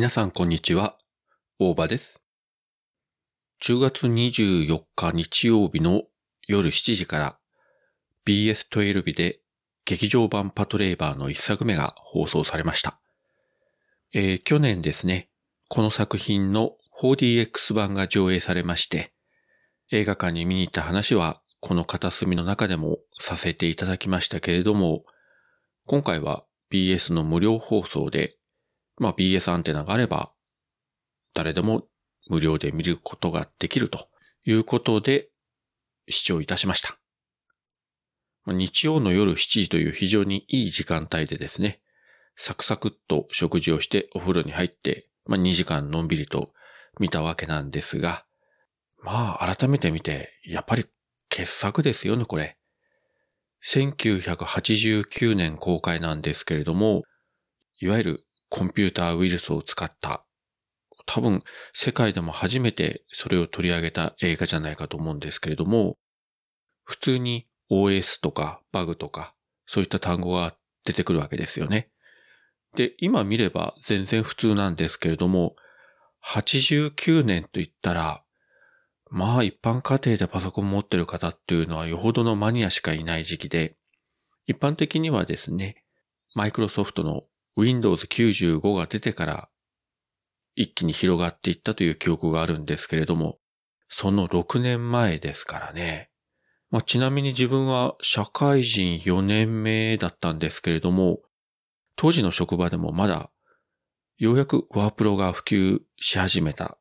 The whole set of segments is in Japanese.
皆さんこんにちは、大場です。10月24日日曜日の夜7時から BS12 で劇場版パトレーバーの一作目が放送されました。えー去年ですね、この作品の 4DX 版が上映されまして、映画館に見に行った話はこの片隅の中でもさせていただきましたけれども、今回は BS の無料放送でまあ BS アンテナがあれば、誰でも無料で見ることができるということで視聴いたしました。日曜の夜7時という非常にいい時間帯でですね、サクサクっと食事をしてお風呂に入って、まあ2時間のんびりと見たわけなんですが、まあ改めて見て、やっぱり傑作ですよね、これ。1989年公開なんですけれども、いわゆるコンピューターウイルスを使った、多分世界でも初めてそれを取り上げた映画じゃないかと思うんですけれども、普通に OS とかバグとかそういった単語が出てくるわけですよね。で、今見れば全然普通なんですけれども、89年と言ったら、まあ一般家庭でパソコン持ってる方っていうのはよほどのマニアしかいない時期で、一般的にはですね、マイクロソフトの Windows 95が出てから一気に広がっていったという記憶があるんですけれども、その6年前ですからね。まあ、ちなみに自分は社会人4年目だったんですけれども、当時の職場でもまだようやくワープロが普及し始めた。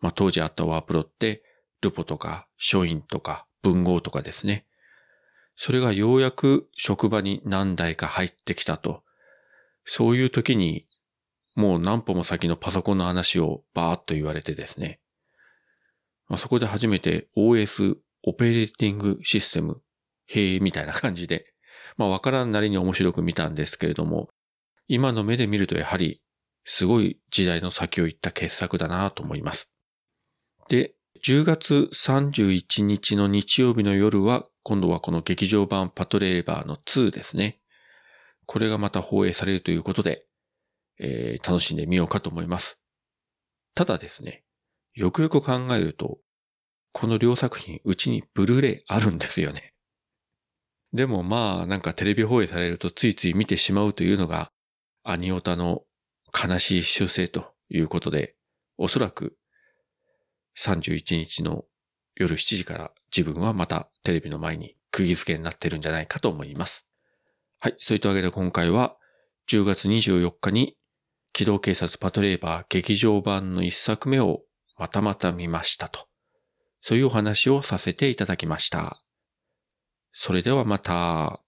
まあ、当時あったワープロってルポとか書院とか文豪とかですね。それがようやく職場に何台か入ってきたと。そういう時に、もう何歩も先のパソコンの話をバーッと言われてですね。まあ、そこで初めて OS、オペレーティングシステム、へえ、みたいな感じで、まあわからんなりに面白く見たんですけれども、今の目で見るとやはり、すごい時代の先を行った傑作だなと思います。で、10月31日の日曜日の夜は、今度はこの劇場版パトレーバーの2ですね。これがまた放映されるということで、えー楽しんでみようかと思います。ただですね、よくよく考えると、この両作品、うちにブルーレイあるんですよね。でもまあ、なんかテレビ放映されるとついつい見てしまうというのが、アニオタの悲しい習性ということで、おそらく31日の夜7時から自分はまたテレビの前に釘付けになってるんじゃないかと思います。はい。そういったわけで今回は10月24日に機動警察パトレーバー劇場版の一作目をまたまた見ましたと。そういうお話をさせていただきました。それではまた。